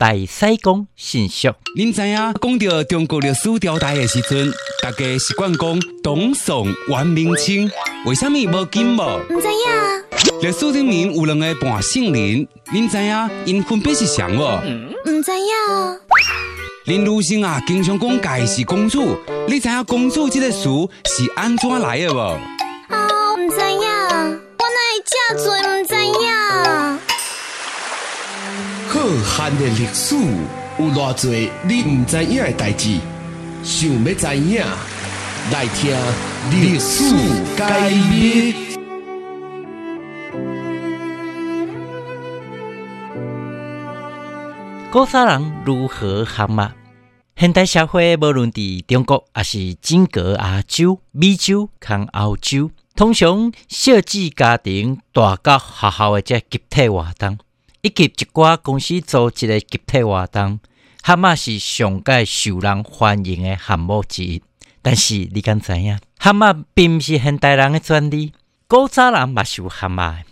大西公信息，您知影讲到中国历史朝代的时阵，大家习惯讲董宋、元、明、清，为什么无金无？唔知影，历史里面有两个半姓人，您知影因分别是谁无？唔知影，林如生啊，经常讲家是公主，你知影公主这个词是安怎来的无？哦，唔知影，我哪会这多唔知影？浩瀚的历史有偌多你唔知影的代志，想要知影，来听历史解密。古早人如何喊嘛？现代社会无论伫中国，还是整个亚洲、美洲、跟欧洲，通常小至家庭，大到学校的这集体活动，以及一寡公司组织的集体活动，蛤蟆是上界受人欢迎的项目之一。但是你敢知影？蛤蟆并毋是现代人的专利，古早人嘛是有喊嘛的。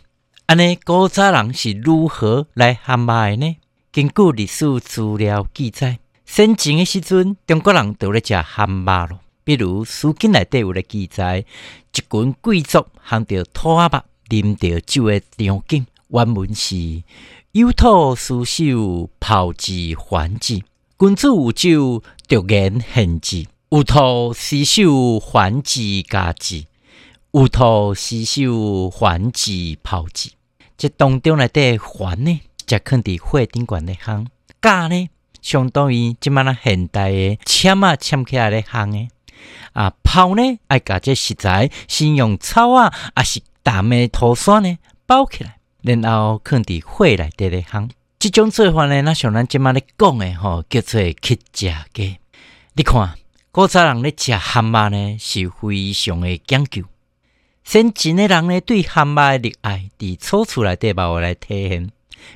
安尼，古早人是如何来蛤蟆的呢？根据历史资料记载，先前的时阵，中国人都咧食蛤蟆咯。比如《书经》内底有咧记载，一群贵族含着土肉、啉着酒的场景。原文是：有土私手，炮制还之；君子有酒，独言献之。有土私手，还之家之；有土私手，还之炮制。这当中内底还呢？则放伫火顶悬咧烘，架呢相当于即摆咱现代诶签啊签起来咧烘诶，啊炮呢爱甲这食材先用草啊，啊是淡诶土刷呢包起来，然后放伫火内底咧烘。即种做法呢，咱像咱即摆咧讲诶吼，叫做去食鸡。你看古早人咧食蛤蟆呢，是非常诶讲究。先前诶人呢，对蛤蟆诶热爱，伫楚厝内底把我来体现。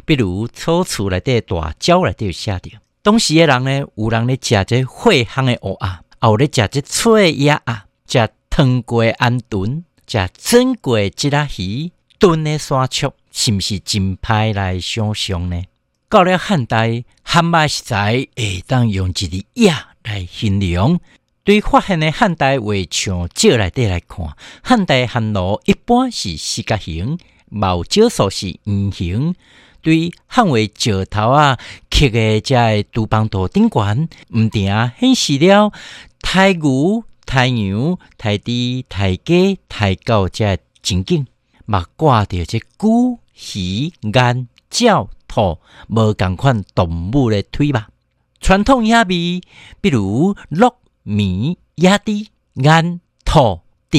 比如楚厝内底大蕉内底有写着，当时诶人呢，有人咧食这火烘诶蚵仔，也有咧食这脆鸭啊，食汤过安炖，食蒸过即仔鱼，炖诶山丘，是毋是真歹来想象呢？到了汉代，汉麦食材会当用一个“鸭”来形容。对发现的汉代画像石内底来看，汉代汉罗一般是四角形，毛少数是圆形。对汉为石头啊，刻个在杜邦图顶悬，毋定显示了太牛、太羊、太猪、太鸡、太狗这情景，嘛挂着这龟、鱼、雁、鸟、兔无共款动物的腿吧。传统野味，比如鹿、麋、野猪、雁、兔、猪、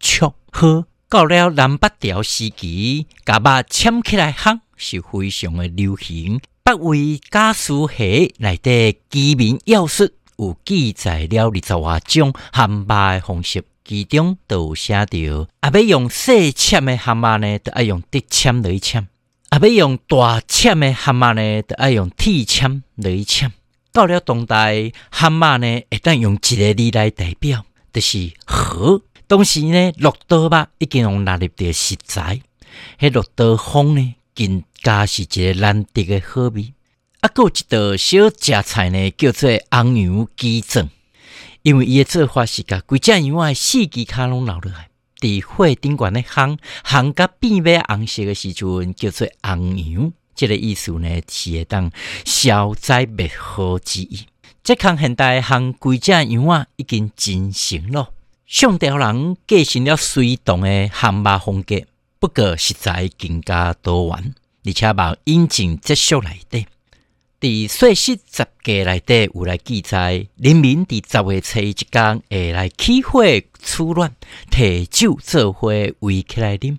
雀、鹤，到了南北朝时期，甲肉嵌起来烘。是非常的流行。北魏家书系内底居民要术有记载了二十多种汉马的方式，其中都有写着：啊，要用细纤的蛤蟆呢，就爱用竹签来签；啊，要用大纤的蛤蟆呢，就爱用铁签来签。到了当代，汉马呢，会当用一个字来代表，就是禾。当时呢，骆驼肉已经用纳入的食材，迄骆驼风呢，更加是一个难得的好味。啊，有一道小食材呢，叫做红油鸡胗。因为伊的做法是甲规只羊仔四肢骹拢留落来，伫火顶悬咧烘，烘甲变尾红色的时阵，叫做红羊。这个意思呢，是会当消灾灭祸之意。这项现代烘规只羊仔已经进行了，上条人继承了水动的烘肉风格，不过实在更加多元。而且把引进哲学内底，伫岁时十家内底有来记载，人民伫十月初一天会来起火取暖，摕酒做伙围起来啉，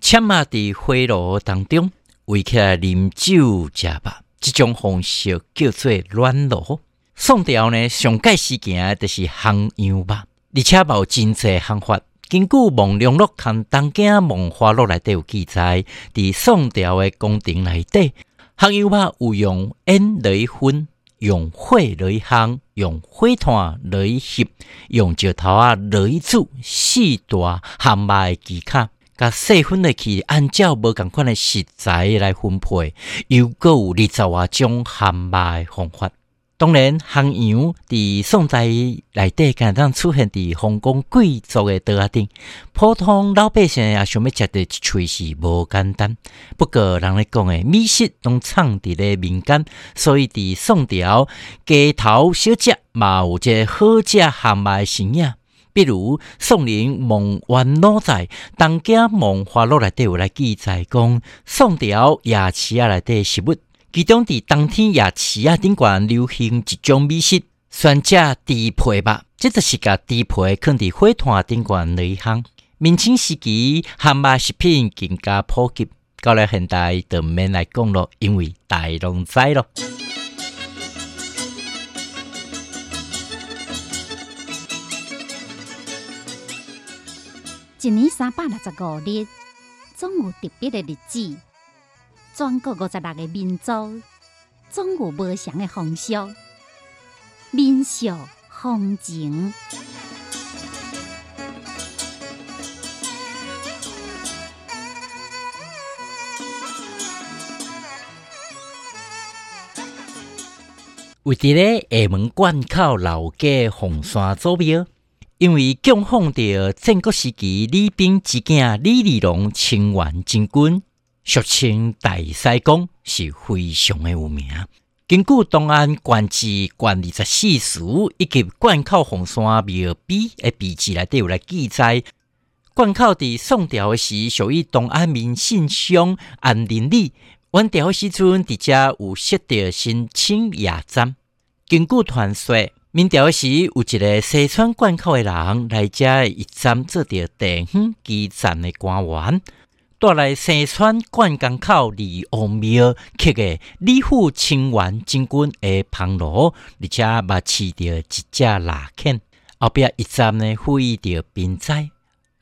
且嘛伫火炉当中围起来啉酒食肉，即种方式叫做暖炉。宋朝呢，上盖时件就是烘羊肉，而且有真济方法，根据《望龙录》和《东京梦华录》内底有记载，伫宋朝的宫廷内底，香油肉有用烟来熏，用火来烘，用火炭来烤，用石头啊来煮四大咸麦技巧。甲细分的去，按照无同款的食材来分配，又搁有二十外种咸麦方法。当然，汉阳伫宋代内底，敢当出现伫皇宫贵族的桌仔顶，普通老百姓也想要食的一喙是无简单。不过，人咧讲诶，美食拢藏伫咧民间，所以伫宋朝街头小食嘛有一个好食咸麦形影。比如宋人梦幻老在《东京梦华录》内底有来记载讲，宋朝夜市啊内底食物。其中，伫冬天夜市啊顶悬流行一种美食，酸食猪皮吧，即就是甲猪皮放伫火炭顶悬内行。明清时期，汉麦食品更加普及，到了现代就免来讲咯，因为大拢知咯。一年三百六十五日，总有特别的日子。全国五十六个民族，总有不同的风俗、民俗、风情。为伫咧厦门关口老家红山祖庙，因为供奉着战国时期李冰之囝李利龙清源真君。俗称大西公是非常的有名。根据东安县志县二十四史以及灌口红山庙碑的笔记来，都有来记载。灌口伫宋朝时属于东安民信乡安林里。元朝时阵，伫遮有设着新清夜站。根据传说，明朝时有一个西川灌口的人来遮一站做着地方基站的官员。带来西川灌江口离王庙刻的李府清源真君的旁罗，而且捌饲着一只腊犬。后壁一站呢，呼吁着兵灾，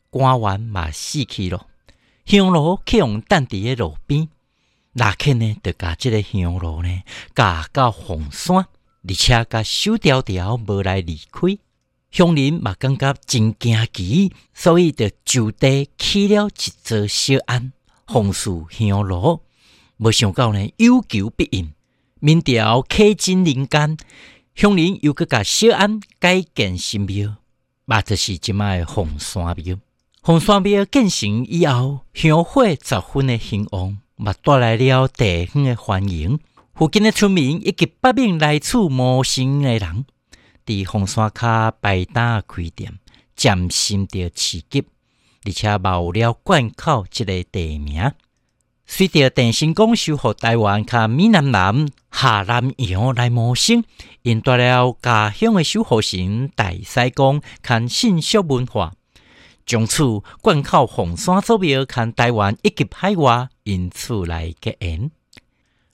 官员嘛死去了。香炉刻用等伫的路边，腊犬呢，就甲即个香炉呢，架到红山，而且甲手条条无来离开。乡邻嘛感觉真惊奇，所以就就地起了一座小庵，奉祀香炉。没想到呢，有求必应。明朝开金人间，乡邻又去甲小庵改建新庙，嘛就是即卖红山庙。红山庙建成以后，香火十分的兴旺，嘛带来了地方的欢迎。附近的村民以及百名来处谋生的人。伫红山卡摆摊开店，占心着刺激，而且冒了关口即个地名。随着电信公修复台湾卡闽南人下南洋来谋生，引带了家乡的守护神大西公看信息文化，从此关口红山祖庙看台湾以及海外因此来结缘。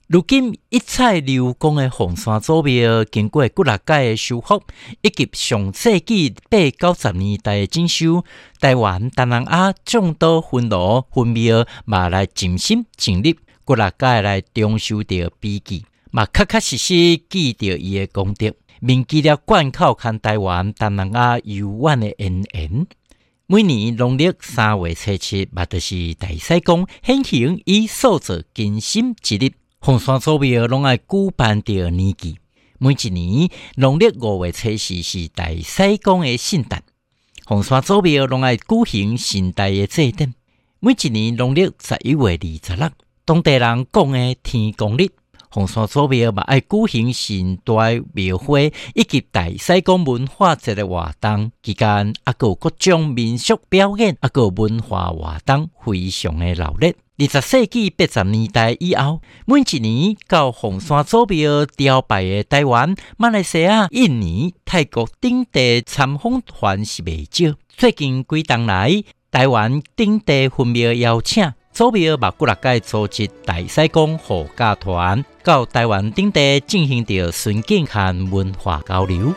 如今一切流光的红山祖庙，经过几六届的修复，以及上世纪八九十年代的整修，台湾东南亚众多分罗分庙嘛来尽心尽力，几六届来重修着笔记，嘛确确实实记着伊的功德，铭记了关口看台湾东南亚悠远的恩恩。每年农历三月初七，嘛就是大西公显形以塑造金心之日。红山祖庙拢爱举办着年纪，每一年农历五月初四是大西公的圣诞。红山祖庙拢爱举行盛大的祭典。每一年农历十一月二十六，当地人讲的天公日，红山祖庙嘛爱举行盛大庙会以及大西公文化节的活动。期间啊，有各种民俗表演，啊，有文化活动，非常的热烈。二十世纪八十年代以后，每一年到红山祖庙朝拜的台湾、马来西亚、印尼、泰国等地参访团是未少。最近几当来，台湾等地分庙邀请祖庙马古拉街组织大西公护驾团，到台湾等地进行着巡境和文化交流。